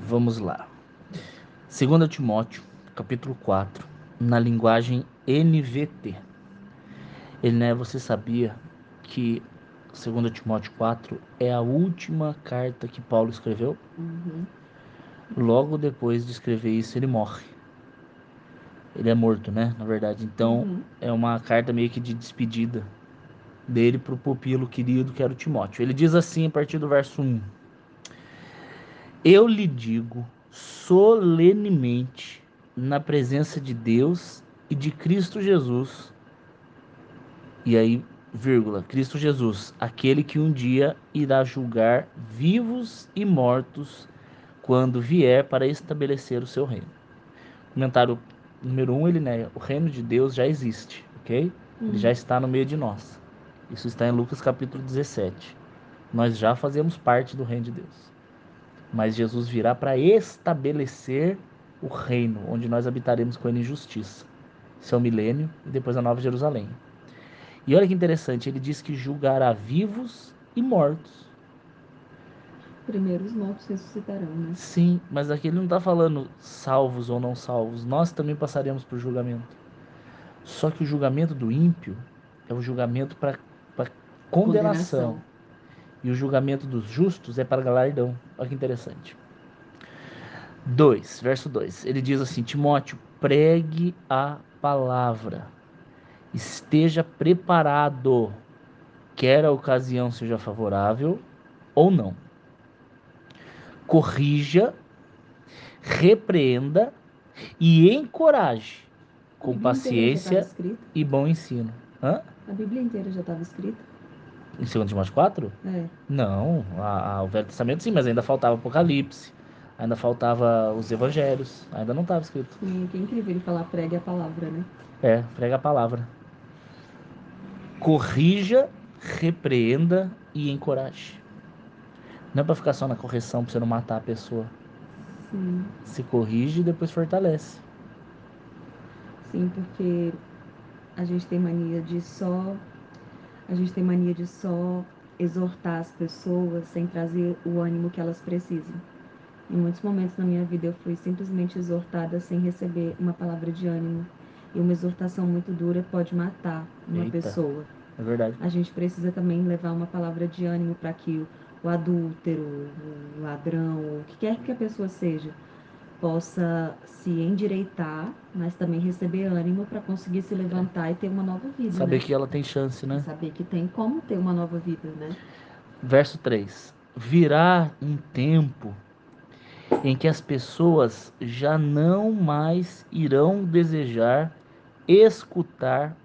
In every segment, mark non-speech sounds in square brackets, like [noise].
Vamos lá. 2 Timóteo, capítulo 4, na linguagem NVT. Ele, né, você sabia que 2 Timóteo 4 é a última carta que Paulo escreveu? Uhum. Logo depois de escrever isso, ele morre. Ele é morto, né? Na verdade. Então, Uhum. é uma carta meio que de despedida dele para o pupilo querido que era o Timóteo. Ele diz assim a partir do verso 1: Eu lhe digo solenemente, na presença de Deus e de Cristo Jesus, e aí, vírgula, Cristo Jesus, aquele que um dia irá julgar vivos e mortos quando vier para estabelecer o seu reino. Comentário número 1, um, ele nega, o reino de Deus já existe, ok? Ele Uhum. já está no meio de nós. Isso está em Lucas capítulo 17. Nós já fazemos parte do reino de Deus. Mas Jesus virá para estabelecer o reino, onde nós habitaremos com ele em justiça. É o milênio e depois a Nova Jerusalém. E olha que interessante, ele diz que julgará vivos e mortos. Primeiro os mortos ressuscitarão, né? Sim, mas aqui ele não está falando salvos ou não salvos. Nós também passaremos por julgamento. Só que o julgamento do ímpio é o julgamento para condenação. Condenação. E o julgamento dos justos é para galardão. Olha que interessante. 2, verso 2. Ele diz assim: Timóteo, pregue a palavra. Esteja preparado, quer a ocasião seja favorável ou não. Corrija, repreenda e encoraje com paciência e bom ensino. Hã? A Bíblia inteira já estava escrita? Em 2 Timóteo 4? É. Não, a, a- o Velho Testamento sim, mas ainda faltava Apocalipse, ainda faltava os Evangelhos, ainda não estava escrito. E que incrível ele falar pregue a palavra, né? É, prega a palavra. Corrija, repreenda e encoraje. Não é para ficar só na correção para você não matar a pessoa. Sim, Se corrige e depois fortalece. sim, porque a gente tem mania de só. A gente tem mania de só exortar as pessoas sem trazer o ânimo que elas precisam. Em muitos momentos na minha vida eu fui simplesmente exortada sem receber uma palavra de ânimo. E uma exortação muito dura pode matar uma Eita. pessoa. É verdade. A gente precisa também levar uma palavra de ânimo para que o, o adúltero, o ladrão, o que quer que a pessoa seja, possa se endireitar, mas também receber ânimo para conseguir se levantar e ter uma nova vida. Saber né? que ela tem chance, né? Saber que tem como ter uma nova vida, né? Verso 3: Virá um tempo em que as pessoas já não mais irão desejar escutar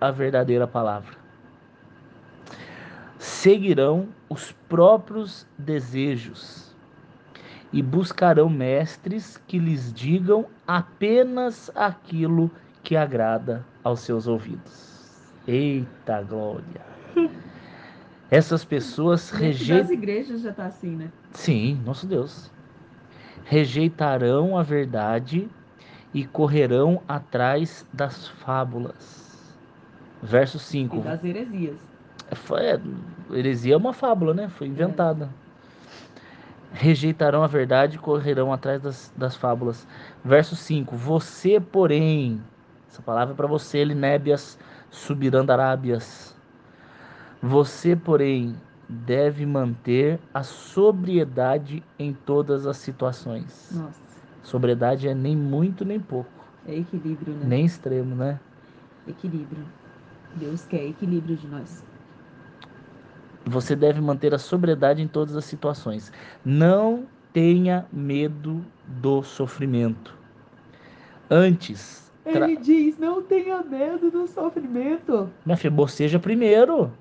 a verdadeira palavra. Seguirão os próprios desejos e buscarão mestres que lhes digam apenas aquilo que agrada aos seus ouvidos. Eita glória! Essas pessoas rejeitam. das igrejas já tá assim, né? Sim, nosso Deus. Rejeitarão a verdade e correrão atrás das fábulas. Verso E 5. das heresias. É, heresia é uma fábula, né? Foi inventada. Rejeitarão a verdade e correrão atrás das, das fábulas. Verso 5. Você, porém, essa palavra é para você, Linébias subirandarábias. Você, porém, deve manter a sobriedade em todas as situações. Nossa, Sobriedade é nem muito nem pouco, é equilíbrio, né? nem extremo, né? Equilíbrio. Deus quer equilíbrio de nós. Você deve manter a sobriedade em todas as situações. Não tenha medo do sofrimento. Antes, tra... Ele diz: não tenha medo do sofrimento. minha filha, boceja primeiro.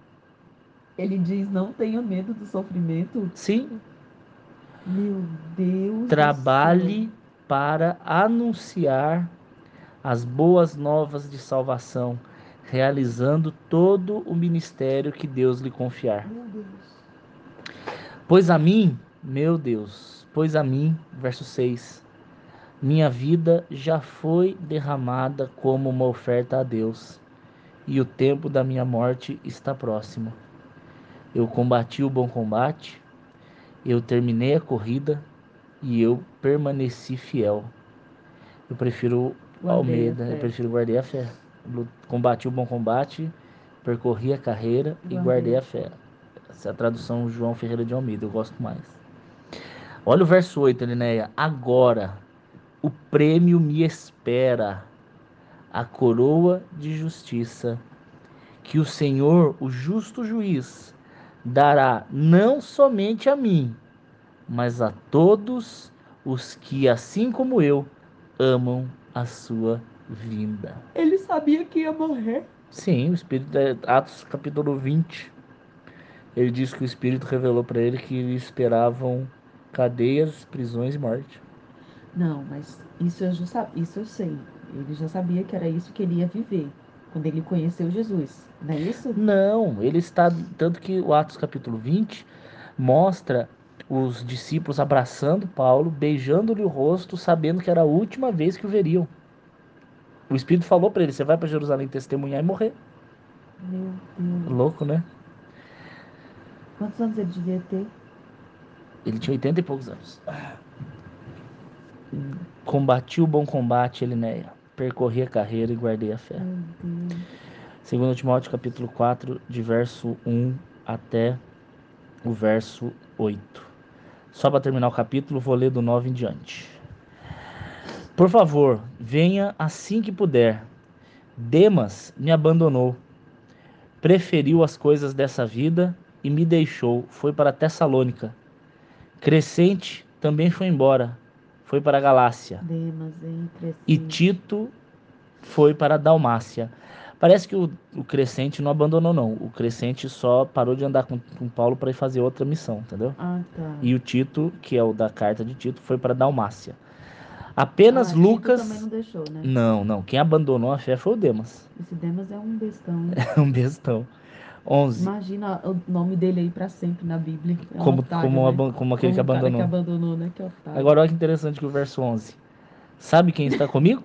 Ele diz: não tenha medo do sofrimento. Sim, Meu Deus. do trabalhe para anunciar as boas novas de salvação, realizando todo o ministério que Deus lhe confiar. Deus. Pois a mim, meu Deus, pois a mim, verso 6, minha vida já foi derramada como uma oferta a Deus, e o tempo da minha morte está próximo. Eu combati o bom combate, eu terminei a corrida, e eu permaneci fiel. Eu prefiro Guardei a Almeida, eu prefiro guardei a fé. Combati o bom combate, percorri a carreira e Guardei. guardei a fé. Essa é a tradução João Ferreira de Almeida, eu gosto mais. Olha o verso 8, Linéia. Agora o prêmio me espera, a coroa de justiça, que o Senhor, o justo juiz, dará não somente a mim, mas a todos os que, assim como eu, amam a sua vinda. Ele sabia que ia morrer. Sim, o Espírito, é, Atos capítulo 20, ele diz que o Espírito revelou para ele que esperavam cadeias, prisões e morte. Não, mas isso eu, já, isso eu sei. Ele já sabia que era isso que ele ia viver quando ele conheceu Jesus. Não é isso? Não, ele está. Tanto que o Atos capítulo 20 mostra os discípulos abraçando Paulo, beijando-lhe o rosto, sabendo que era a última vez que o veriam. O Espírito falou para ele: você vai para Jerusalém testemunhar e morrer. Meu Deus. Louco, né? Quantos anos ele devia ter? Ele tinha 80 e poucos anos. Hum, Combati o bom combate, Elinéia. Percorri a carreira e guardei a fé. Meu Deus. Segundo Timóteo capítulo 4, de verso 1 até o verso 8. Só para terminar o capítulo, vou ler do 9 em diante. Por favor, venha assim que puder. Demas me abandonou, preferiu as coisas dessa vida e me deixou, foi para Tessalônica. Crescente também foi embora, foi para a Galácia. Demas, hein? E Crescente. Tito foi para a Dalmácia. Parece que o, o Crescente não abandonou, não. O Crescente só parou de andar com, com Paulo para ir fazer outra missão, entendeu? Ah, tá. E o Tito, que é o da carta de Tito, foi para a Dalmácia. Apenas ah, Lucas. também não deixou, né? Não, não. Quem abandonou a fé foi o Demas. Esse Demas é um bestão. né? [laughs] um bestão. 11. Imagina o nome dele aí pra sempre na Bíblia. É Como, otário, como, né? como aquele Como que abandonou. que abandonou, né? Que. Agora olha que interessante que o verso 11. Sabe quem está comigo?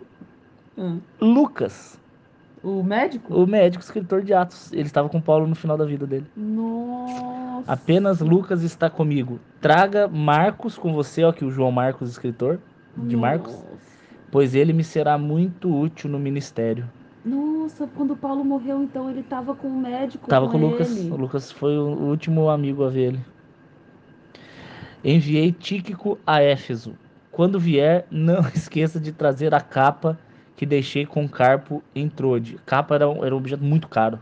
Ah, [laughs] Lucas, o médico? o médico escritor de Atos. Ele estava com Paulo no final da vida dele. Nossa. Apenas Lucas está comigo. Traga Marcos com você, ó, que o João Marcos, escritor de Marcos, Nossa. pois ele me será muito útil no ministério. Nossa, quando Paulo morreu, então ele tava com o médico. Tava com, com o Lucas. O Lucas foi o último amigo a ver ele. Enviei Tíquico a Éfeso. Quando vier, não [laughs] esqueça de trazer a capa que deixei com Carpo em Trode. Capa era um, era um objeto muito caro.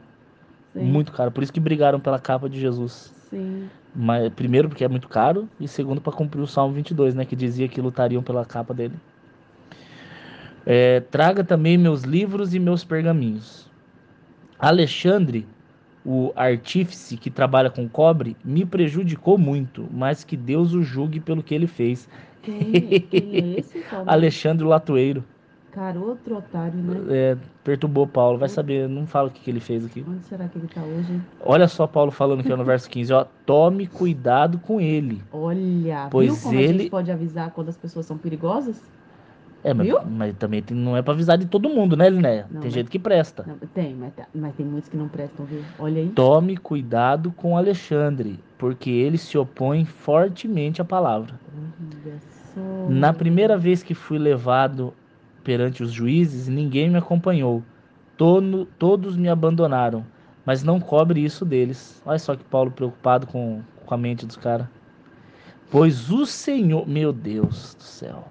Sim, Muito caro. Por isso que brigaram pela capa de Jesus. Sim. Mas, primeiro, porque é muito caro. E segundo, para cumprir o Salmo 22, né? Que dizia que lutariam pela capa dele. É, traga também meus livros e meus pergaminhos. Alexandre, o artífice que trabalha com cobre, me prejudicou muito, mas que Deus o julgue pelo que ele fez. Quem, quem é esse? [laughs] Alexandre Latoeiro Cara, outro otário, né? é, perturbou Paulo. Vai saber, não fala o que, que ele fez aqui. Onde será que ele tá hoje? hein? Olha só Paulo falando aqui no [laughs] verso 15, ó, tome cuidado com ele. Olha, Pois viu como a ele- gente pode avisar quando as pessoas são perigosas? É, mas, mas também tem- não é pra avisar de todo mundo, né, Linéia? Não, Tem mas- gente que presta. Não, tem, mas, tá- mas tem muitos que não prestam, viu? Olha aí. Tome cuidado com Alexandre, porque ele se opõe fortemente à palavra. Olha só. Na primeira vez que fui levado perante os juízes, ninguém me acompanhou. Tono- todos me abandonaram, mas não cobre isso deles. Olha só que Paulo preocupado com, com a mente dos caras. Pois o Senhor, meu Deus do céu,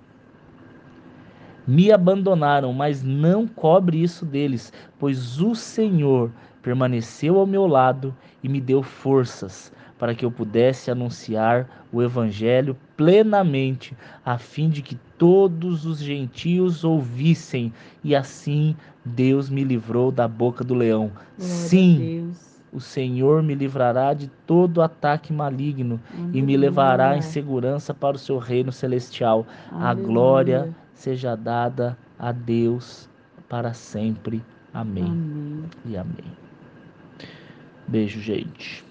me abandonaram, mas não cobre isso deles, pois o Senhor permaneceu ao meu lado e me deu forças para que eu pudesse anunciar o evangelho plenamente, a fim de que todos os gentios ouvissem, e assim Deus me livrou da boca do leão. Glória a Sim, o Senhor me livrará de todo ataque maligno e me levará em Aleluia. segurança para o seu reino celestial. A Aleluia. glória seja dada a Deus para sempre. Amém Amém. e amém. Beijo, gente.